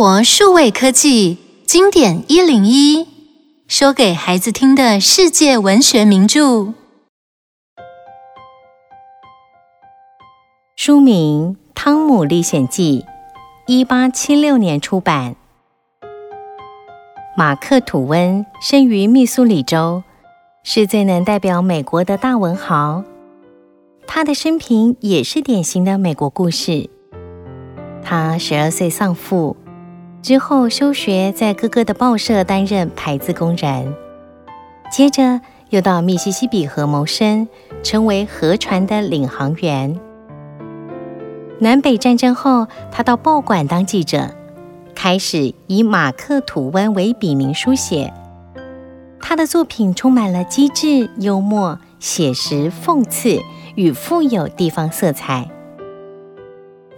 活数位科技经典一零一，说给孩子听的世界文学名著。书名《汤姆历险记》，一八七六年出版。马克·吐温生于密苏里州，是最能代表美国的大文豪。他的生平也是典型的美国故事。他十二岁丧父，之后休学，在哥哥的报社担任排字工人，接着又到密西西比河谋生，成为河船的领航员。南北战争后，他到报馆当记者，开始以马克·吐温为笔名书写。他的作品充满了机智、幽默、写实、讽刺与富有地方色彩。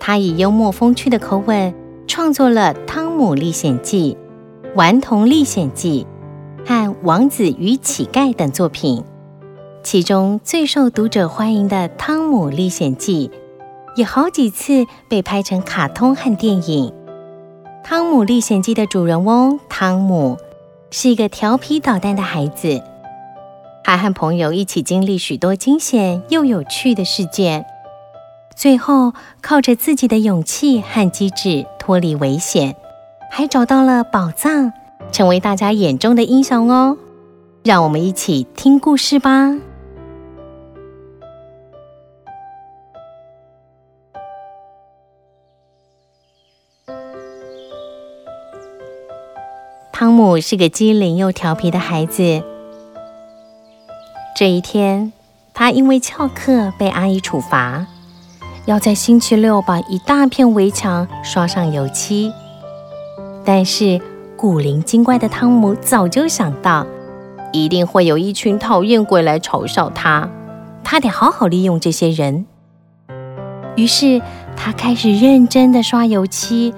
他以幽默风趣的口吻创作了《汤姆历险记》《顽童历险记》和《王子与乞丐》等作品，其中最受读者欢迎的《汤姆历险记》也好几次被拍成卡通和电影。《汤姆历险记》的主人翁汤姆是一个调皮捣蛋的孩子，他和朋友一起经历许多惊险又有趣的事件。最后，靠着自己的勇气和机智脱离危险，还找到了宝藏，成为大家眼中的英雄哦。让我们一起听故事吧。汤姆是个机灵又调皮的孩子。这一天，他因为翘课被阿姨处罚。要在星期六把一大片围墙刷上油漆，但是古灵精怪的汤姆早就想到，一定会有一群讨厌鬼来嘲笑他，他得好好利用这些人。于是他开始认真的刷油漆，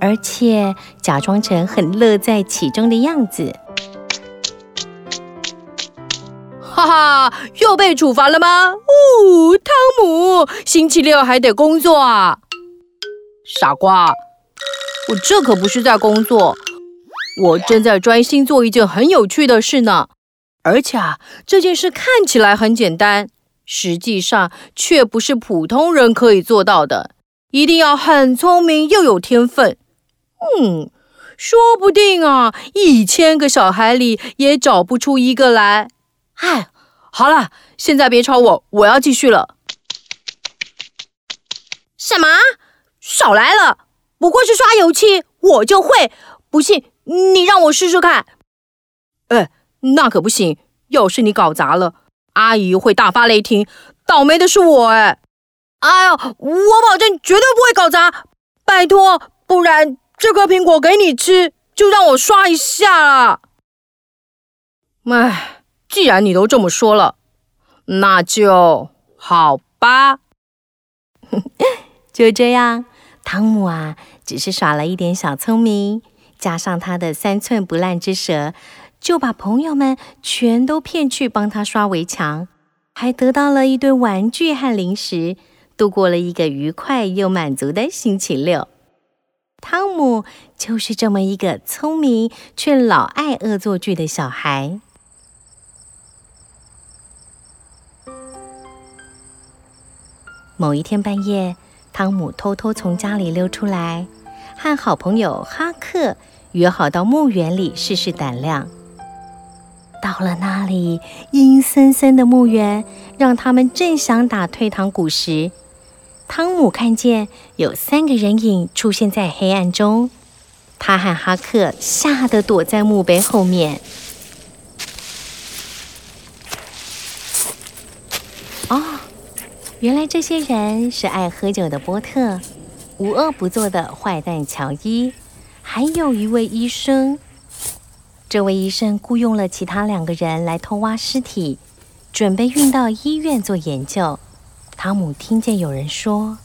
而且假装成很乐在其中的样子。哈哈，又被处罚了吗？哦，汤姆，星期六还得工作啊！傻瓜，我这可不是在工作，我正在专心做一件很有趣的事呢。而且啊，这件事看起来很简单，实际上却不是普通人可以做到的，一定要很聪明又有天分。嗯，说不定啊，一千个小孩里也找不出一个来。哎，好了，现在别吵我，我要继续了。什么？少来了！不过是刷油漆，我就会。不信，你让我试试看。哎，那可不行！要是你搞砸了，阿姨会大发雷霆，倒霉的是我。哎，哎呦，我保证绝对不会搞砸，拜托，不然这颗苹果给你吃，就让我刷一下啦。哎。既然你都这么说了，那就好吧。就这样，汤姆啊，只是耍了一点小聪明，加上他的三寸不烂之舌，就把朋友们全都骗去帮他刷围墙，还得到了一堆玩具和零食，度过了一个愉快又满足的星期六。汤姆就是这么一个聪明却老爱恶作剧的小孩。某一天半夜，汤姆偷偷从家里溜出来，和好朋友哈克约好到墓园里试试胆量。到了那里，阴森森的墓园让他们正想打退堂鼓时，汤姆看见有三个人影出现在黑暗中，他和哈克吓得躲在墓碑后面。原来这些人是爱喝酒的波特，无恶不作的坏蛋乔伊，还有一位医生。这位医生雇佣了其他两个人来偷挖尸体，准备运到医院做研究。汤姆听见有人说：“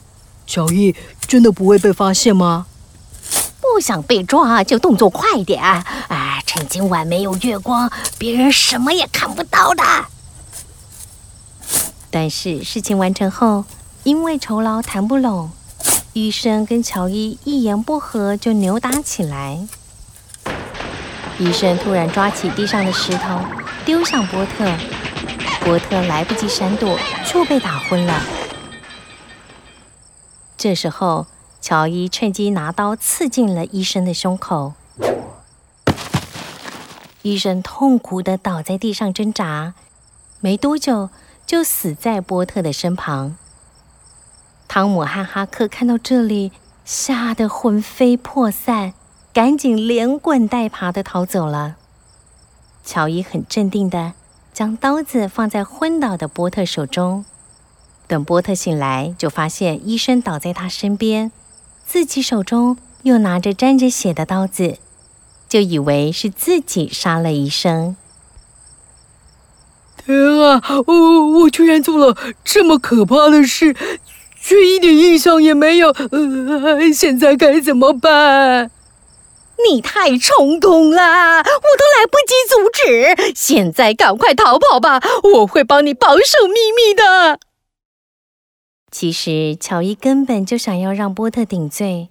乔伊真的不会被发现吗？”不想被抓就动作快点，哎，趁今晚没有月光，别人什么也看不到的。但是事情完成后，因为酬劳谈不拢，医生跟乔伊一言不合就扭打起来。医生突然抓起地上的石头丢向波特，波特来不及闪躲就被打昏了。这时候，乔伊趁机拿刀刺进了医生的胸口。医生痛苦的倒在地上挣扎，没多久就死在波特的身旁。汤姆和哈克看到这里，吓得魂飞魄散，赶紧连滚带爬的逃走了。乔伊很镇定地将刀子放在昏倒的波特手中，等波特醒来，就发现医生倒在他身边，自己手中又拿着沾着血的刀子。就以为是自己杀了医生。天啊！我我居然做了这么可怕的事，却一点印象也没有。呃，现在该怎么办？你太冲动了，我都来不及阻止。现在赶快逃跑吧，我会帮你保守秘密的。其实乔伊根本就想要让波特顶罪，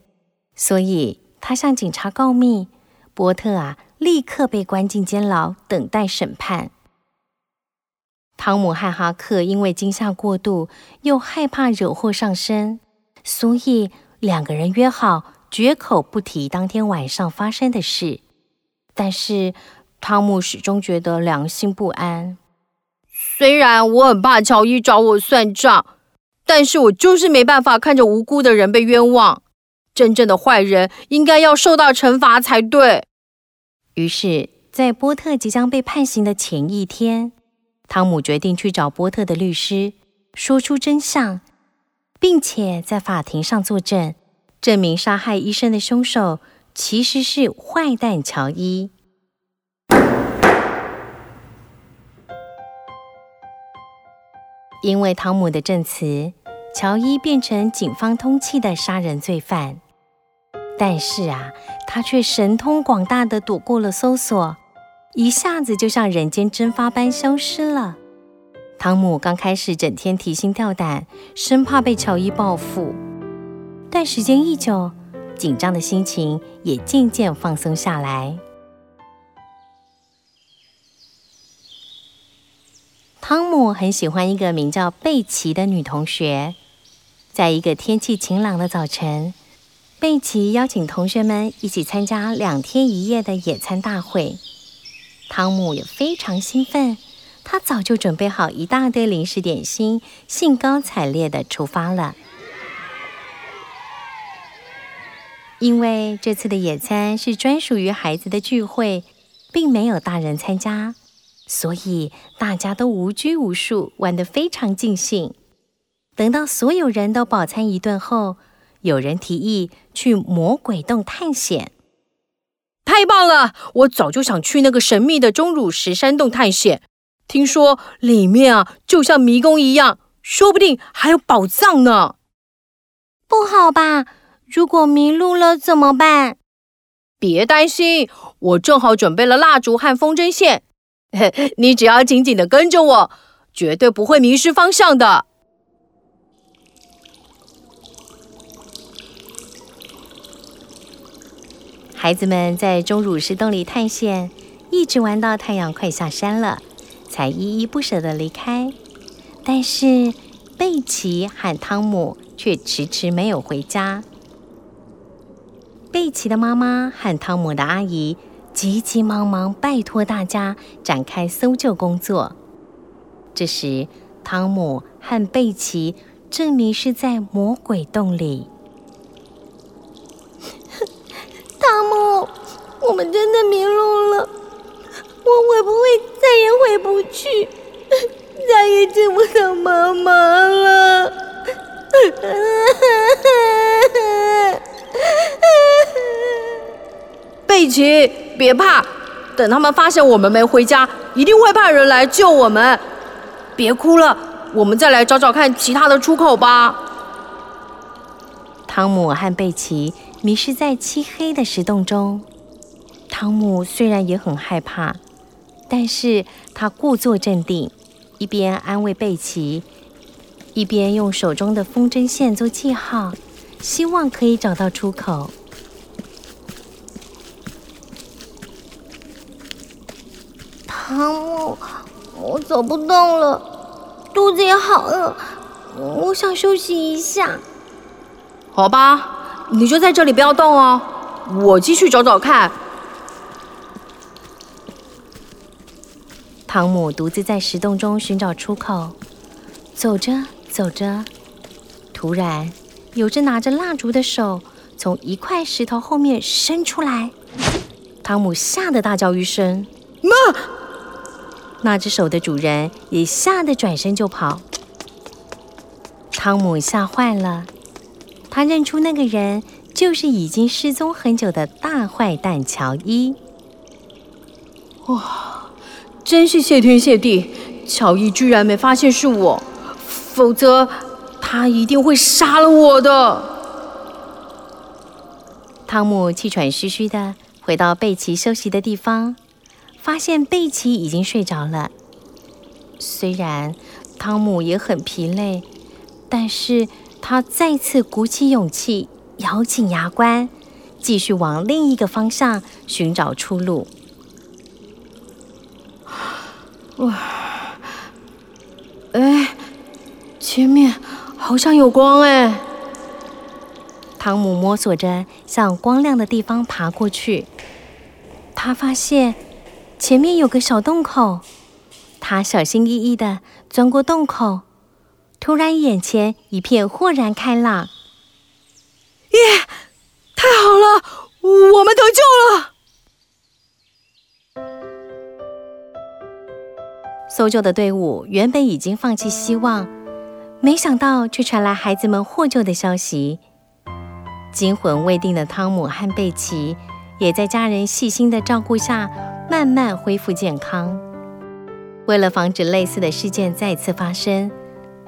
所以他向警察告密。波特啊，立刻被关进监牢，等待审判。汤姆和哈克因为惊吓过度，又害怕惹祸上身，所以两个人约好绝口不提当天晚上发生的事。但是汤姆始终觉得良心不安。虽然我很怕乔伊找我算账，但是我就是没办法看着无辜的人被冤枉。真正的坏人应该要受到惩罚才对。于是，在波特即将被判刑的前一天，汤姆决定去找波特的律师，说出真相，并且在法庭上作证，证明杀害医生的凶手其实是坏蛋乔伊。因为汤姆的证词，乔伊变成警方通缉的杀人罪犯。但是啊，他却神通广大的躲过了搜索，一下子就像人间蒸发般消失了。汤姆刚开始整天提心吊胆，生怕被乔伊报复，但时间一久，紧张的心情也渐渐放松下来。汤姆很喜欢一个名叫贝奇的女同学，在一个天气晴朗的早晨。贝奇邀请同学们一起参加两天一夜的野餐大会，汤姆也非常兴奋，他早就准备好一大堆零食点心，兴高采烈地出发了。因为这次的野餐是专属于孩子的聚会，并没有大人参加，所以大家都无拘无束，玩得非常尽兴。等到所有人都饱餐一顿后，有人提议去魔鬼洞探险，太棒了！我早就想去那个神秘的钟乳石山洞探险，听说里面啊就像迷宫一样，说不定还有宝藏呢。不好吧？如果迷路了怎么办？别担心，我正好准备了蜡烛和风筝线，你只要紧紧地跟着我，绝对不会迷失方向的。孩子们在钟乳石洞里探险，一直玩到太阳快下山了，才依依不舍地离开。但是贝奇和汤姆却迟迟没有回家。贝奇的妈妈和汤姆的阿姨急急忙忙拜托大家展开搜救工作。这时，汤姆和贝奇正迷失在魔鬼洞里。汤姆，我们真的迷路了，我会不会再也回不去，再也见不到妈妈了？贝奇，别怕，等他们发现我们没回家，一定会派人来救我们。别哭了，我们再来找找看其他的出口吧。汤姆和贝奇。迷失在漆黑的石洞中，汤姆虽然也很害怕，但是他故作镇定，一边安慰贝奇，一边用手中的风筝线做记号，希望可以找到出口。汤姆，我走不动了，肚子也好饿，我想休息一下。好吧，你就在这里不要动哦，我继续找找看。汤姆独自在石洞中寻找出口，走着走着，突然有只拿着蜡烛的手从一块石头后面伸出来，汤姆吓得大叫一声：“妈！”那只手的主人也吓得转身就跑。汤姆吓坏了，他认出那个人就是已经失踪很久的大坏蛋乔伊。哇，真是谢天谢地，乔伊居然没发现是我，否则他一定会杀了我的。汤姆气喘吁吁的回到贝奇休息的地方。发现贝奇已经睡着了。虽然汤姆也很疲累，但是他再次鼓起勇气，咬紧牙关，继续往另一个方向寻找出路。哇！哎，前面好像有光哎！汤姆摸索着向光亮的地方爬过去，他发现。前面有个小洞口，他小心翼翼的钻过洞口，突然眼前一片豁然开朗。耶！太好了，我们得救了！搜救的队伍原本已经放弃希望，没想到却传来孩子们获救的消息。惊魂未定的汤姆和贝奇也在家人细心的照顾下。慢慢恢复健康。为了防止类似的事件再次发生，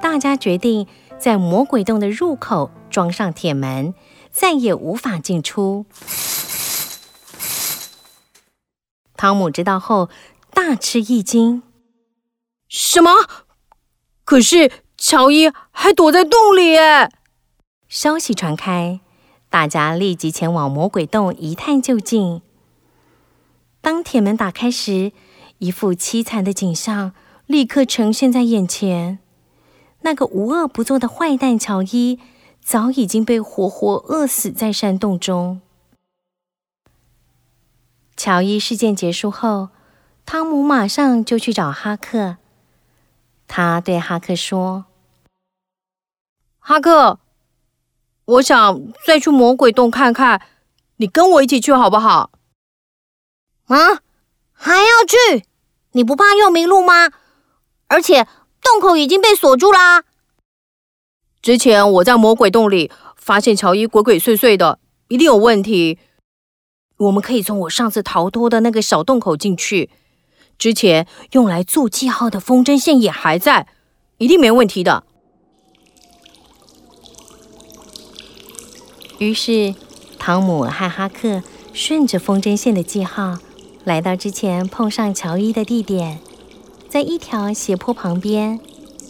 大家决定在魔鬼洞的入口装上铁门，再也无法进出。汤姆知道后大吃一惊：“什么？可是乔伊还躲在洞里耶！”消息传开，大家立即前往魔鬼洞一探究竟。当铁门打开时，一副凄惨的景象立刻呈现在眼前。那个无恶不作的坏蛋乔伊早已经被活活饿死在山洞中。乔伊事件结束后，汤姆马上就去找哈克。他对哈克说：“哈克，我想再去魔鬼洞看看，你跟我一起去好不好？”啊，还要去？你不怕又迷路吗？而且洞口已经被锁住啦。之前我在魔鬼洞里发现乔伊鬼鬼祟祟的，一定有问题。我们可以从我上次逃脱的那个小洞口进去。之前用来做记号的风筝线也还在，一定没问题的。于是，汤姆和哈克顺着风筝线的记号。来到之前碰上乔伊的地点，在一条斜坡旁边，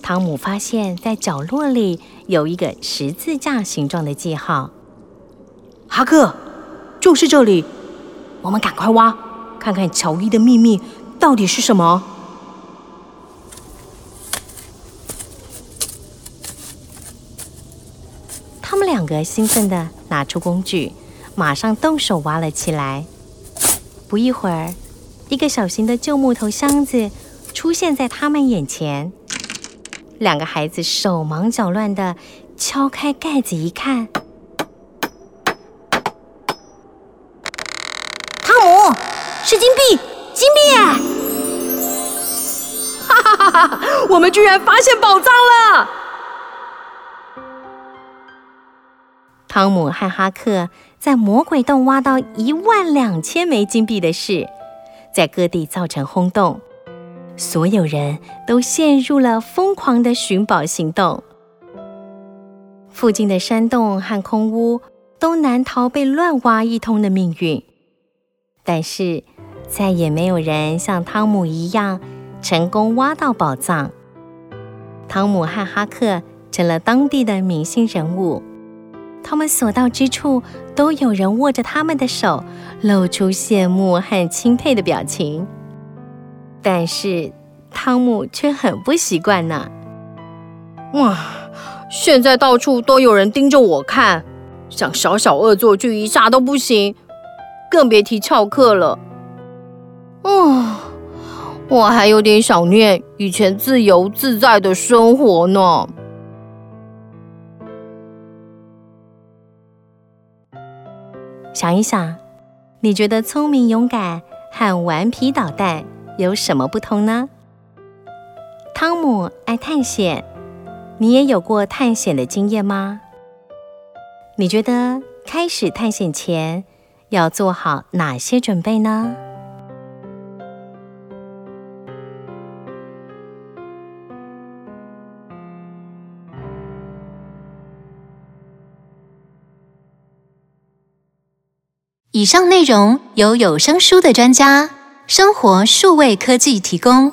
汤姆发现，在角落里有一个十字架形状的记号。哈克，就是这里，我们赶快挖，看看乔伊的秘密到底是什么。他们两个兴奋的拿出工具，马上动手挖了起来。不一会儿，一个小型的旧木头箱子出现在他们眼前。两个孩子手忙脚乱地敲开盖子一看，汤姆，是金币，金币！哈哈哈哈！我们居然发现宝藏了！汤姆和哈克在魔鬼洞挖到一万两千枚金币的事，在各地造成轰动，所有人都陷入了疯狂的寻宝行动。附近的山洞和空屋都难逃被乱挖一通的命运，但是再也没有人像汤姆一样成功挖到宝藏。汤姆和哈克成了当地的明星人物。他们所到之处都有人握着他们的手，露出羡慕和钦佩的表情。但是汤姆却很不习惯呢。哇，现在到处都有人盯着我看，想小小恶作剧一下都不行，更别提翘课了。哦，我还有点想念以前自由自在的生活呢。想一想，你觉得聪明勇敢和顽皮捣蛋有什么不同呢？汤姆爱探险，你也有过探险的经验吗？你觉得开始探险前要做好哪些准备呢？以上内容由有声书的专家生活数位科技提供。